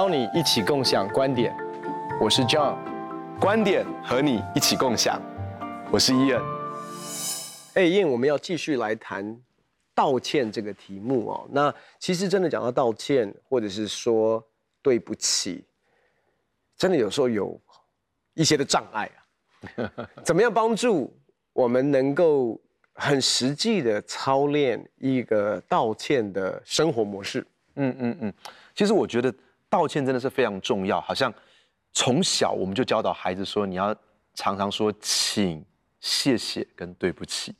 邀你一起共享观点，我是 John，观点和你一起共享，我是伊恩。哎，Ian，我们要继续来谈道歉这个题目哦。那其实真的讲到道歉，或者是说对不起，真的有时候有一些的障碍啊。怎么样帮助我们能够很实际的操练一个道歉的生活模式？嗯嗯嗯。其实我觉得道歉真的是非常重要，好像从小我们就教导孩子说，你要常常说请、谢谢跟对不起。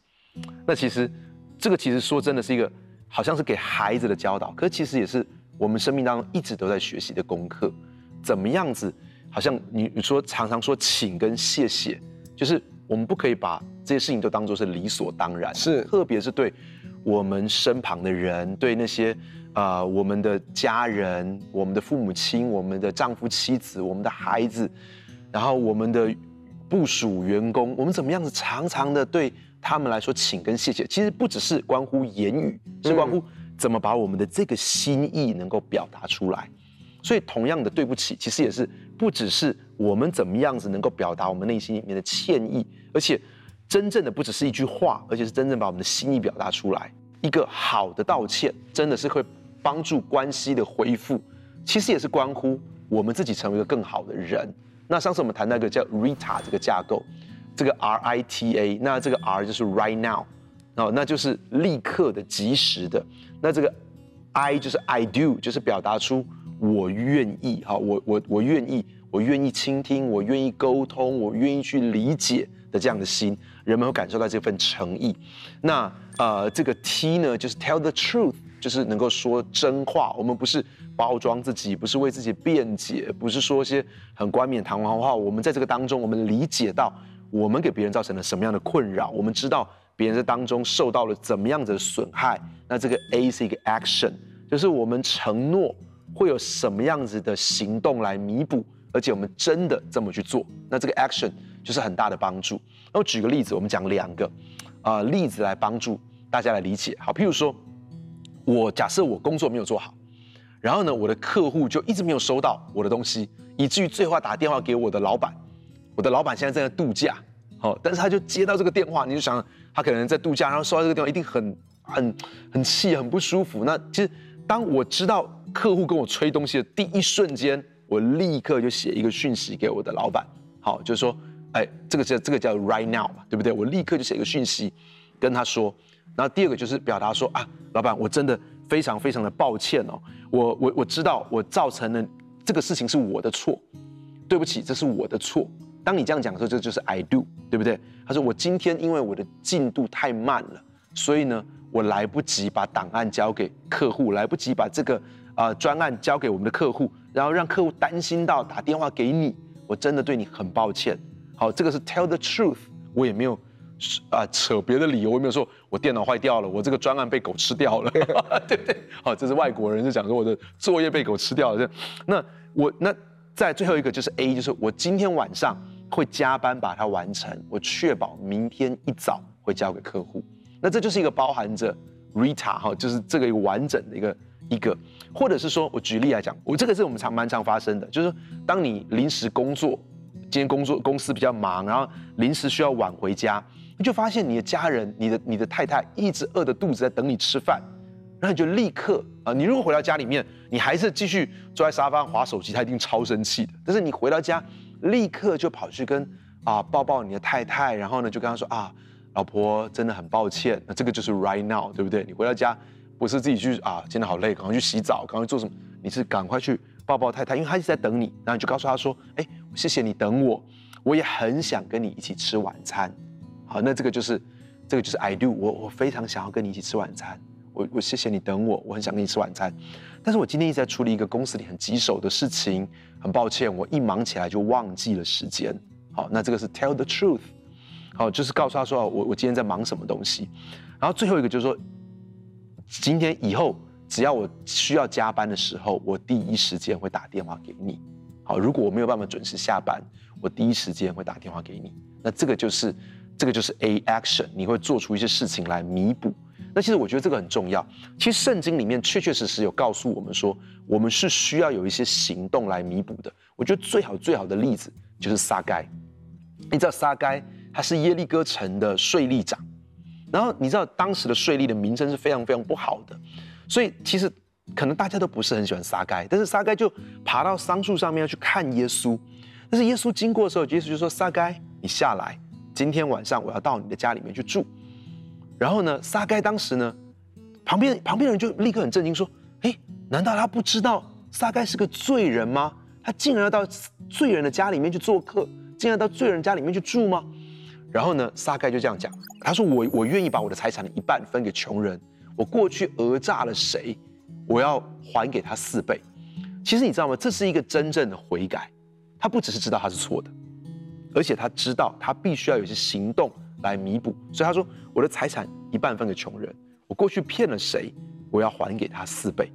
那其实这个其实说真的是一个好像是给孩子的教导，可是其实也是我们生命当中一直都在学习的功课。怎么样子？好像你你说常常说请跟谢谢，就是我们不可以把这些事情都当做是理所当然，是特别是对我们身旁的人，对那些。啊、呃，我们的家人、我们的父母亲、我们的丈夫、妻子、我们的孩子，然后我们的部署、员工，我们怎么样子常常的对他们来说，请跟谢谢，其实不只是关乎言语，是关乎怎么把我们的这个心意能够表达出来。所以，同样的对不起，其实也是不只是我们怎么样子能够表达我们内心里面的歉意，而且真正的不只是一句话，而且是真正把我们的心意表达出来。一个好的道歉，真的是会。帮助关系的恢复，其实也是关乎我们自己成为一个更好的人。那上次我们谈到一个叫 RITA 这个架构，这个 R I T A，那这个 R 就是 right now，哦，那就是立刻的、即时的。那这个 I 就是 I do，就是表达出我愿意，哈，我我我愿意，我愿意倾听，我愿意沟通，我愿意去理解的这样的心，人们会感受到这份诚意。那呃，这个 T 呢，就是 tell the truth。就是能够说真话，我们不是包装自己，不是为自己辩解，不是说一些很冠冕堂皇的话。我们在这个当中，我们理解到我们给别人造成了什么样的困扰，我们知道别人在当中受到了怎么样子的损害。那这个 A 是一个 action，就是我们承诺会有什么样子的行动来弥补，而且我们真的这么去做，那这个 action 就是很大的帮助。那我举个例子，我们讲两个啊、呃、例子来帮助大家来理解。好，譬如说。我假设我工作没有做好，然后呢，我的客户就一直没有收到我的东西，以至于最后打电话给我的老板，我的老板现在正在度假，好，但是他就接到这个电话，你就想他可能在度假，然后收到这个电话一定很很很气，很不舒服。那其实当我知道客户跟我催东西的第一瞬间，我立刻就写一个讯息给我的老板，好，就是说，哎，这个叫这个叫 right now 嘛，对不对？我立刻就写一个讯息跟他说。然后第二个就是表达说啊，老板，我真的非常非常的抱歉哦，我我我知道我造成了这个事情是我的错，对不起，这是我的错。当你这样讲的时候，这就是 I do，对不对？他说我今天因为我的进度太慢了，所以呢，我来不及把档案交给客户，来不及把这个啊、呃、专案交给我们的客户，然后让客户担心到打电话给你，我真的对你很抱歉。好，这个是 tell the truth，我也没有。啊，扯别的理由，我没有说我电脑坏掉了，我这个专案被狗吃掉了，对不对？好，这是外国人就讲说我的作业被狗吃掉了。这那我那在最后一个就是 A，就是我今天晚上会加班把它完成，我确保明天一早会交给客户。那这就是一个包含着 Rita 哈，就是这个一个完整的一个一个，或者是说我举例来讲，我这个是我们常蛮常发生的，就是当你临时工作，今天工作公司比较忙，然后临时需要晚回家。你就发现你的家人、你的你的太太一直饿着肚子在等你吃饭，然后你就立刻啊，你如果回到家里面，你还是继续坐在沙发上滑手机，他一定超生气的。但是你回到家，立刻就跑去跟啊抱抱你的太太，然后呢就跟他说啊，老婆真的很抱歉，那这个就是 right now，对不对？你回到家不是自己去啊，今天好累，赶快去洗澡，赶快做什么？你是赶快去抱抱太太，因为他一直在等你，然后你就告诉他说，哎，谢谢你等我，我也很想跟你一起吃晚餐。好，那这个就是，这个就是 I do，我我非常想要跟你一起吃晚餐，我我谢谢你等我，我很想跟你吃晚餐，但是我今天一直在处理一个公司里很棘手的事情，很抱歉，我一忙起来就忘记了时间。好，那这个是 tell the truth，好，就是告诉他说我我今天在忙什么东西，然后最后一个就是说，今天以后只要我需要加班的时候，我第一时间会打电话给你。好，如果我没有办法准时下班，我第一时间会打电话给你。那这个就是。这个就是 A action，你会做出一些事情来弥补，那其实我觉得这个很重要。其实圣经里面确确实实有告诉我们说，我们是需要有一些行动来弥补的。我觉得最好最好的例子就是撒该。你知道撒该他是耶利哥城的税吏长，然后你知道当时的税吏的名声是非常非常不好的，所以其实可能大家都不是很喜欢撒该。但是撒该就爬到桑树上面要去看耶稣，但是耶稣经过的时候，耶稣就说：“撒该，你下来，今天晚上我要到你的家里面去住。”然后呢，撒该当时呢，旁边旁边人就立刻很震惊，说：“诶，难道他不知道撒该是个罪人吗？他竟然要到罪人的家里面去做客，竟然到罪人家里面去住吗？”然后呢，撒该就这样讲，他说：“我我愿意把我的财产的一半分给穷人，我过去讹诈了谁，我要还给他四倍。”其实你知道吗？这是一个真正的悔改，他不只是知道他是错的，而且他知道他必须要有些行动。来弥补，所以他说我的财产一半分给穷人，我过去骗了谁，我要还给他四倍，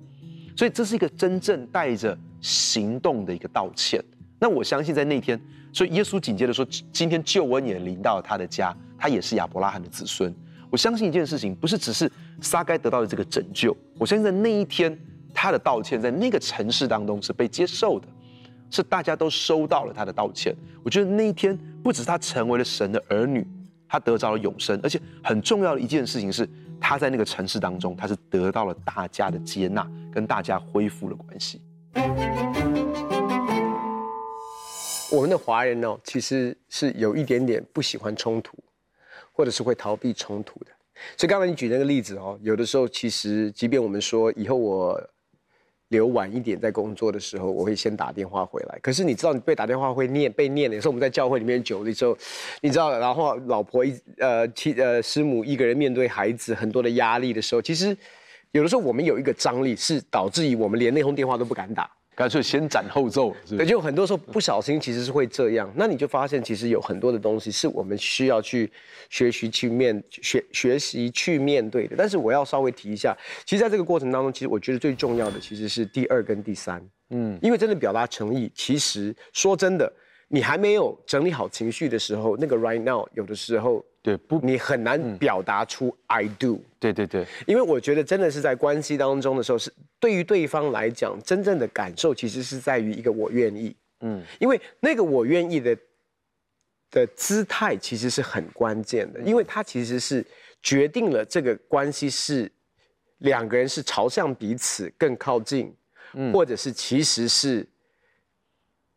所以这是一个真正带着行动的一个道歉。那我相信在那天，所以耶稣紧接着说，今天救恩也临到他的家，他也是亚伯拉罕的子孙。我相信一件事情，不是只是撒该得到的这个拯救，我相信在那一天他的道歉在那个城市当中是被接受的，是大家都收到了他的道歉。我觉得那一天不只是他成为了神的儿女。他得着了永生，而且很重要的一件事情是，他在那个城市当中，他是得到了大家的接纳，跟大家恢复了关系。我们的华人呢，其实是有一点点不喜欢冲突，或者是会逃避冲突的。所以刚才你举那个例子哦，有的时候其实，即便我们说以后我。留晚一点在工作的时候，我会先打电话回来。可是你知道，你被打电话会念被念的。有时候我们在教会里面久了之后，你知道，然后老婆一呃妻呃师母一个人面对孩子很多的压力的时候，其实有的时候我们有一个张力，是导致于我们连那通电话都不敢打。干脆先斩后奏，对，就很多时候不小心其实是会这样。那你就发现，其实有很多的东西是我们需要去学习去面学学习去面对的。但是我要稍微提一下，其实在这个过程当中，其实我觉得最重要的其实是第二跟第三。嗯，因为真的表达诚意，其实说真的，你还没有整理好情绪的时候，那个 right now 有的时候。对，不，你很难表达出 I do。对对对，因为我觉得真的是在关系当中的时候，是对于对方来讲，真正的感受其实是在于一个我愿意。嗯，因为那个我愿意的的姿态其实是很关键的，因为它其实是决定了这个关系是两个人是朝向彼此更靠近，嗯，或者是其实是。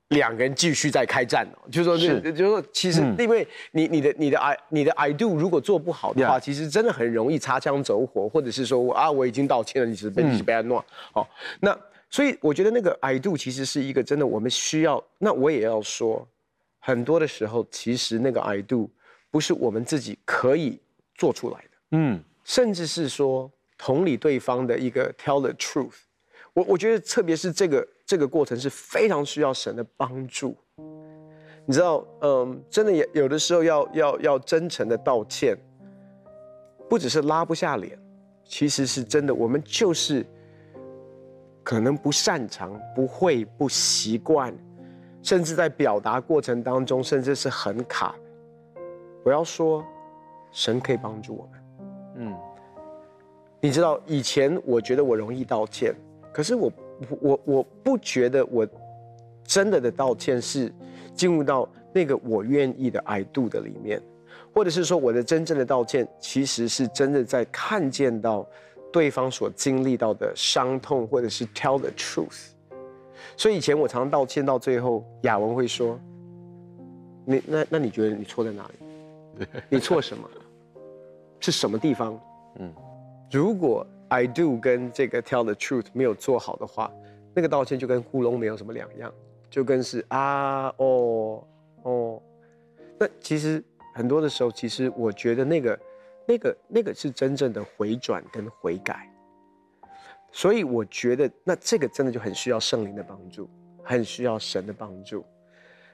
两个人继续在开战哦，就是说，是，就是说，其实因为你你的你的 I 你的 I do 如果做不好的话，其实真的很容易擦枪走火，或者是说啊我已经道歉了，你是被你是被安诺，好，那所以我觉得那个 I do 其实是一个真的我们需要。那我也要说，很多的时候其实那个 I do 不是我们自己可以做出来的，嗯，甚至是说同理对方的一个 tell the truth。我我觉得特别是这个。这个过程是非常需要神的帮助，你知道，嗯，真的也有的时候要要要真诚的道歉，不只是拉不下脸，其实是真的，我们就是可能不擅长、不会、不习惯，甚至在表达过程当中，甚至是很卡。我要说，神可以帮助我们。嗯，你知道，以前我觉得我容易道歉，可是我。我我不觉得我真的的道歉是进入到那个我愿意的 I do 的里面，或者是说我的真正的道歉其实是真的在看见到对方所经历到的伤痛，或者是 tell the truth。所以以前我常常道歉到最后，雅文会说：“你那那你觉得你错在哪里？你错什么？是什么地方？”嗯，如果。I do 跟这个 tell the truth 没有做好的话，那个道歉就跟糊弄没有什么两样，就跟是啊哦哦。那其实很多的时候，其实我觉得那个那个那个是真正的回转跟悔改。所以我觉得那这个真的就很需要圣灵的帮助，很需要神的帮助。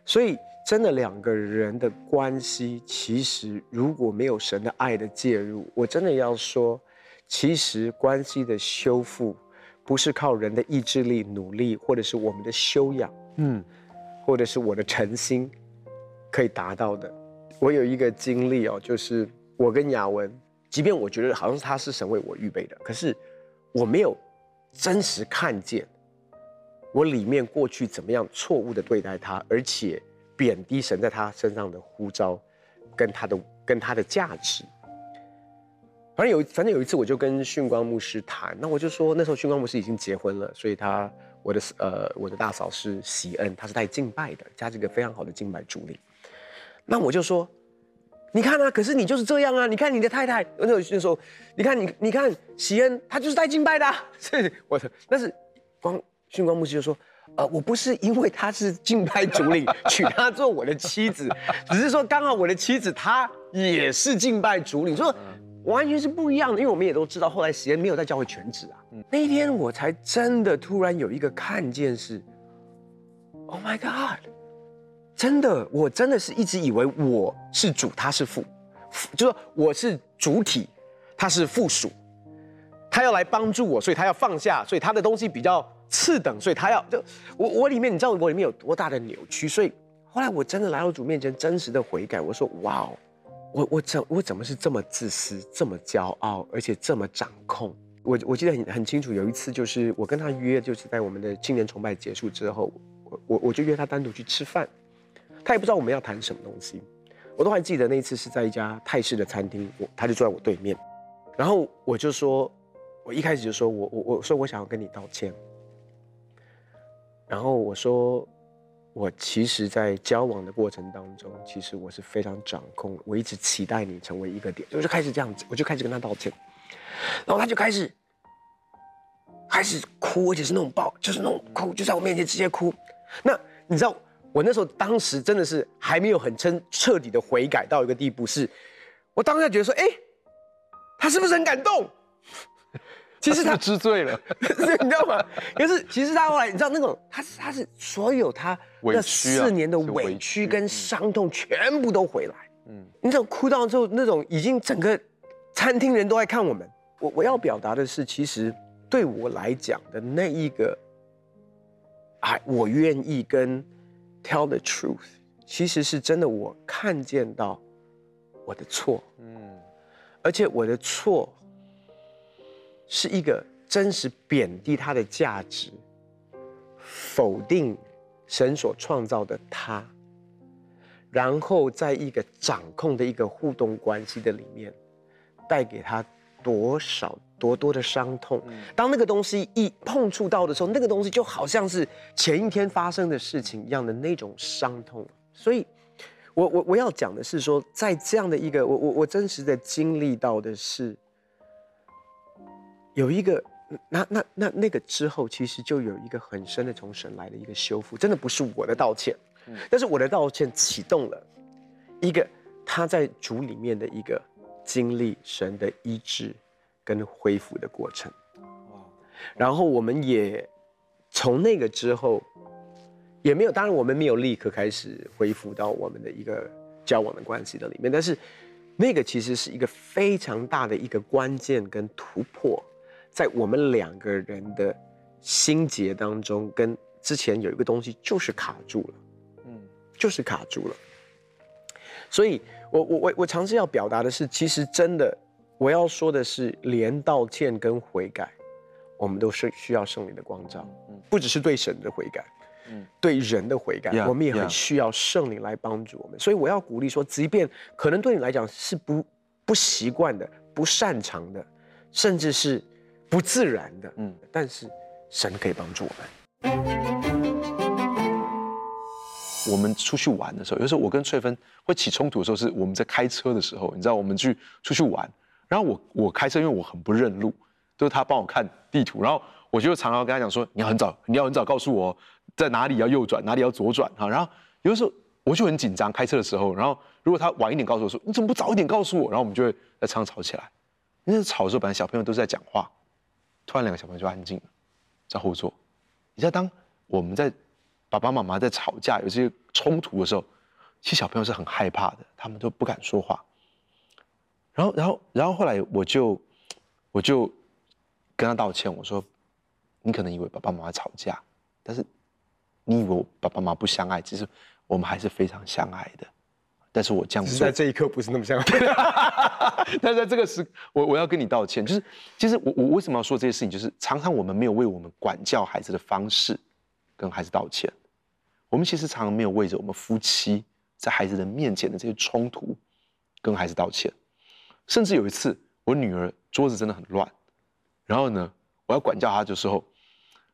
所以真的两个人的关系，其实如果没有神的爱的介入，我真的要说。其实关系的修复，不是靠人的意志力、努力，或者是我们的修养，嗯，或者是我的诚心，可以达到的。我有一个经历哦，就是我跟雅文即便我觉得好像是他是神为我预备的，可是我没有真实看见我里面过去怎么样错误的对待他，而且贬低神在他身上的呼召，跟他的跟他的价值。反正有反正有一次，我就跟训光牧师谈，那我就说那时候训光牧师已经结婚了，所以他我的呃我的大嫂是喜恩，他是带敬拜的，加这个非常好的敬拜主领。那我就说，你看啊，可是你就是这样啊，你看你的太太，那我就说，你看你你看喜恩，他就是带敬拜的，啊，是我的，但是光训光牧师就说，呃，我不是因为他是敬拜主领 娶她做我的妻子，只是说刚好我的妻子她也是敬拜主领，说。完全是不一样的，因为我们也都知道，后来时间没有在教会全职啊。嗯、那一天我才真的突然有一个看见是，Oh my God，真的，我真的是一直以为我是主，他是副，就是说我是主体，他是附属，他要来帮助我，所以他要放下，所以他的东西比较次等，所以他要就我我里面你知道我里面有多大的扭曲，所以后来我真的来到主面前，真实的悔改，我说哇哦。我我怎我怎么是这么自私，这么骄傲，而且这么掌控？我我记得很很清楚，有一次就是我跟他约，就是在我们的青年崇拜结束之后，我我我就约他单独去吃饭，他也不知道我们要谈什么东西，我都还记得那一次是在一家泰式的餐厅，我他就坐在我对面，然后我就说，我一开始就说我我我说我想要跟你道歉，然后我说。我其实，在交往的过程当中，其实我是非常掌控。我一直期待你成为一个点，我就开始这样子，我就开始跟他道歉，然后他就开始开始哭，而且是那种爆，就是那种哭，就在我面前直接哭。那你知道，我那时候当时真的是还没有很彻彻底的悔改到一个地步，是我当下觉得说，哎，他是不是很感动？其实他 知罪了，你知道吗？可是其实他后来，你知道那种，他是他是所有他那四年的委屈跟伤痛全部都回来。嗯，你知道哭到之后那种已经整个餐厅人都在看我们。我我要表达的是，其实对我来讲的那一个，哎，我愿意跟 tell the truth，其实是真的，我看见到我的错，嗯，而且我的错。是一个真实贬低他的价值，否定神所创造的他，然后在一个掌控的一个互动关系的里面，带给他多少多多的伤痛。当那个东西一碰触到的时候，那个东西就好像是前一天发生的事情一样的那种伤痛。所以我，我我我要讲的是说，在这样的一个我我我真实的经历到的是。有一个，那那那那个之后，其实就有一个很深的从神来的一个修复，真的不是我的道歉，嗯，但是我的道歉启动了一个他在主里面的一个经历神的医治跟恢复的过程，然后我们也从那个之后也没有，当然我们没有立刻开始恢复到我们的一个交往的关系的里面，但是那个其实是一个非常大的一个关键跟突破。在我们两个人的心结当中，跟之前有一个东西就是卡住了，嗯，就是卡住了。所以我我我我尝试要表达的是，其实真的，我要说的是，连道歉跟悔改，我们都是需要圣灵的光照，嗯，不只是对神的悔改，嗯，对人的悔改，yeah, 我们也很需要圣灵来帮助我们。所以我要鼓励说，即便可能对你来讲是不不习惯的、不擅长的，甚至是。不自然的，嗯，但是神可以帮助我们。我们出去玩的时候，有时候我跟翠芬会起冲突的时候，是我们在开车的时候，你知道，我们去出去玩，然后我我开车，因为我很不认路，都是他帮我看地图，然后我就常常跟他讲说，你要很早，你要很早告诉我在哪里要右转，哪里要左转哈。然后有的时候我就很紧张，开车的时候，然后如果他晚一点告诉我说，你怎么不早一点告诉我？然后我们就会在车上吵起来。那吵的时候，本来小朋友都是在讲话。突然，两个小朋友就安静了，在后座。你知道，当我们在爸爸妈妈在吵架、有这些冲突的时候，其实小朋友是很害怕的，他们都不敢说话。然后，然后，然后后来我就我就跟他道歉，我说：“你可能以为爸爸妈妈吵架，但是你以为我爸爸妈妈不相爱，其实我们还是非常相爱的。但是我这样做，在这一刻不是那么像。但是在这个时，我我要跟你道歉。就是其实我我为什么要说这些事情？就是常常我们没有为我们管教孩子的方式跟孩子道歉。我们其实常常没有为着我们夫妻在孩子的面前的这些冲突跟孩子道歉。甚至有一次，我女儿桌子真的很乱，然后呢，我要管教她的时候，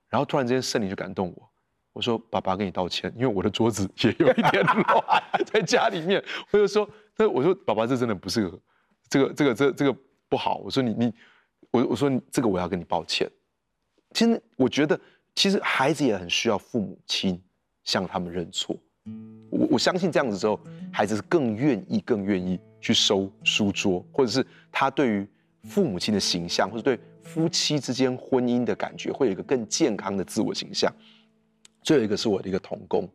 然后突然之间圣灵就感动我。我说：“爸爸，跟你道歉，因为我的桌子也有一点乱，在家里面。”我就说：“那我说，爸爸，这真的不是个，这个，这个，这，这个不好。”我说：“你，你，我，我说这个我要跟你抱歉。”其实我觉得，其实孩子也很需要父母亲向他们认错。我我相信这样子之后，孩子是更愿意、更愿意去收书桌，或者是他对于父母亲的形象，或者对夫妻之间婚姻的感觉，会有一个更健康的自我形象。最后一个是我的一个同工，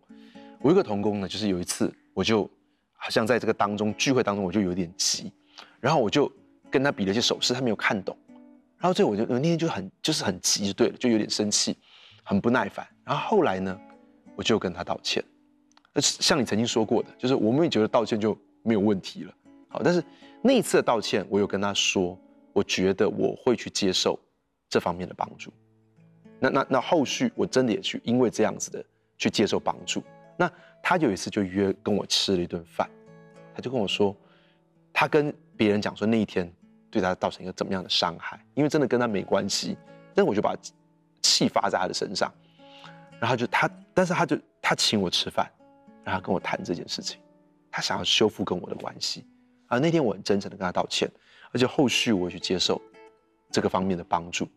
我一个同工呢，就是有一次我就好像在这个当中聚会当中，我就有点急，然后我就跟他比了一些手势，他没有看懂，然后最后我就我那天就很就是很急就对了，就有点生气，很不耐烦。然后后来呢，我就跟他道歉，像你曾经说过的，就是我们也觉得道歉就没有问题了。好，但是那一次的道歉，我有跟他说，我觉得我会去接受这方面的帮助。那那那后续我真的也去，因为这样子的去接受帮助。那他有一次就约跟我吃了一顿饭，他就跟我说，他跟别人讲说那一天对他造成一个怎么样的伤害，因为真的跟他没关系，但我就把气发在他的身上，然后就他，但是他就他请我吃饭，然后跟我谈这件事情，他想要修复跟我的关系啊。那天我很真诚的跟他道歉，而且后续我去接受这个方面的帮助，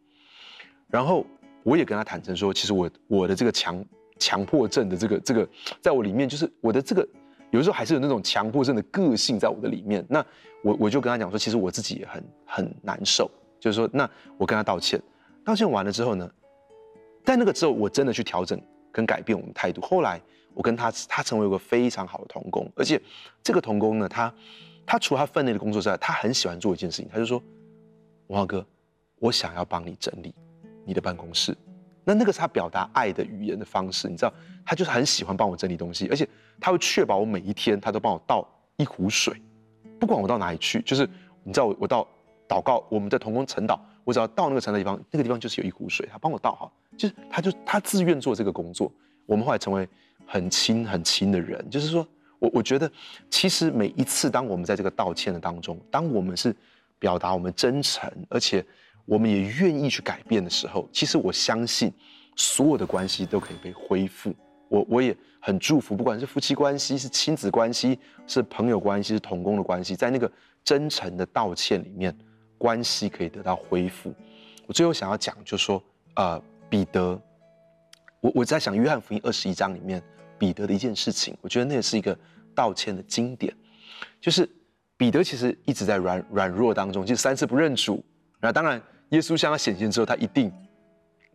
然后。我也跟他坦诚说，其实我我的这个强强迫症的这个这个，在我里面就是我的这个，有时候还是有那种强迫症的个性在我的里面。那我我就跟他讲说，其实我自己也很很难受，就是说，那我跟他道歉，道歉完了之后呢，在那个之后，我真的去调整跟改变我们态度。后来我跟他，他成为一个非常好的同工，而且这个同工呢，他他除了他分内的工作之外，他很喜欢做一件事情，他就说，文浩哥，我想要帮你整理。你的办公室，那那个是他表达爱的语言的方式，你知道，他就是很喜欢帮我整理东西，而且他会确保我每一天他都帮我倒一壶水，不管我到哪里去，就是你知道我我到祷告，我们在同工晨祷，我只要到那个晨的地方，那个地方就是有一壶水，他帮我倒好，就是他就他自愿做这个工作，我们后来成为很亲很亲的人，就是说我我觉得其实每一次当我们在这个道歉的当中，当我们是表达我们真诚，而且。我们也愿意去改变的时候，其实我相信，所有的关系都可以被恢复。我我也很祝福，不管是夫妻关系、是亲子关系、是朋友关系、是同工的关系，在那个真诚的道歉里面，关系可以得到恢复。我最后想要讲，就是说，呃，彼得，我我在想约翰福音二十一章里面彼得的一件事情，我觉得那也是一个道歉的经典，就是彼得其实一直在软软弱当中，就三次不认主，然后当然。耶稣向他显现之后，他一定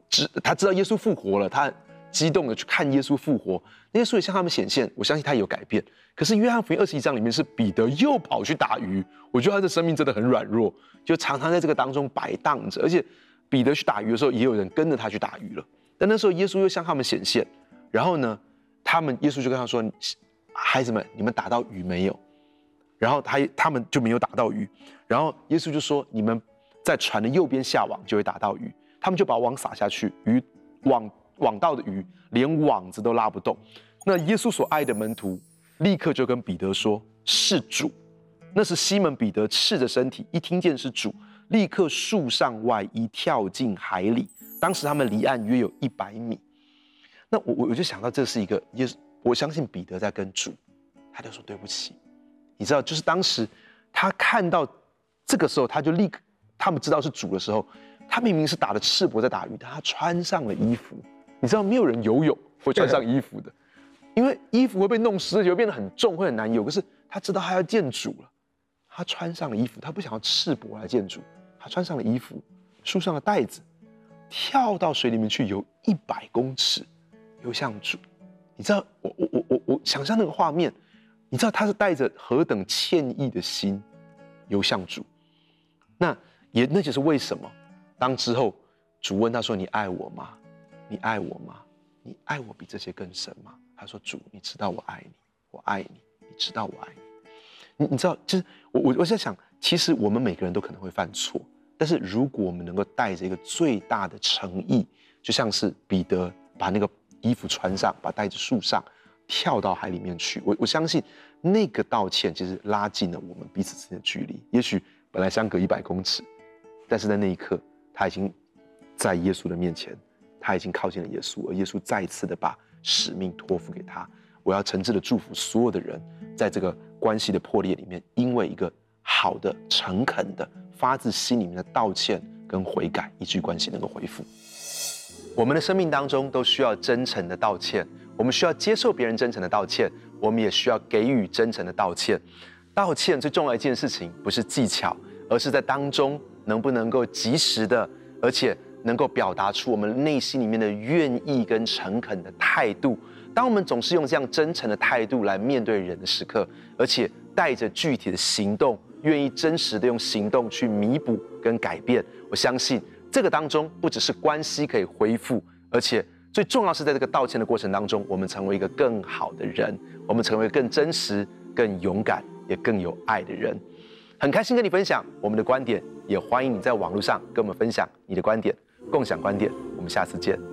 知他知道耶稣复活了，他激动的去看耶稣复活。耶稣也向他们显现，我相信他有改变。可是约翰福音二十一章里面是彼得又跑去打鱼，我觉得他的生命真的很软弱，就常常在这个当中摆荡着。而且彼得去打鱼的时候，也有人跟着他去打鱼了。但那时候耶稣又向他们显现，然后呢，他们耶稣就跟他说：“孩子们，你们打到鱼没有？”然后他他们就没有打到鱼。然后耶稣就说：“你们。”在船的右边下网就会打到鱼，他们就把网撒下去，鱼网网到的鱼连网子都拉不动。那耶稣所爱的门徒立刻就跟彼得说：“是主。”那是西门彼得赤着身体，一听见是主，立刻束上外衣跳进海里。当时他们离岸约有一百米。那我我我就想到这是一个耶稣，我相信彼得在跟主，他就说对不起。你知道，就是当时他看到这个时候，他就立刻。他们知道是主的时候，他明明是打着赤膊在打鱼，但他穿上了衣服。你知道没有人游泳会穿上衣服的，因为衣服会被弄湿，就会变得很重，会很难游。可是他知道他要见主了，他穿上了衣服，他不想要赤膊来见主，他穿上了衣服，束上了带子，跳到水里面去游一百公尺，游向主。你知道我我我我我想象那个画面，你知道他是带着何等歉意的心游向主，那。也，那就是为什么，当之后主问他说：“你爱我吗？你爱我吗？你爱我比这些更深吗？”他说：“主，你知道我爱你，我爱你，你知道我爱你。”你你知道，就是我我我在想，其实我们每个人都可能会犯错，但是如果我们能够带着一个最大的诚意，就像是彼得把那个衣服穿上，把带着束上，跳到海里面去，我我相信那个道歉其实拉近了我们彼此之间的距离。也许本来相隔一百公尺，但是在那一刻，他已经在耶稣的面前，他已经靠近了耶稣，而耶稣再一次的把使命托付给他。我要诚挚的祝福所有的人，在这个关系的破裂里面，因为一个好的、诚恳的、发自心里面的道歉跟悔改，一句关系能够恢复。我们的生命当中都需要真诚的道歉，我们需要接受别人真诚的道歉，我们也需要给予真诚的道歉。道歉最重要一件事情，不是技巧，而是在当中能不能够及时的，而且能够表达出我们内心里面的愿意跟诚恳的态度。当我们总是用这样真诚的态度来面对人的时刻，而且带着具体的行动，愿意真实的用行动去弥补跟改变，我相信这个当中不只是关系可以恢复，而且最重要是在这个道歉的过程当中，我们成为一个更好的人，我们成为更真实、更勇敢也更有爱的人。很开心跟你分享我们的观点，也欢迎你在网络上跟我们分享你的观点，共享观点。我们下次见。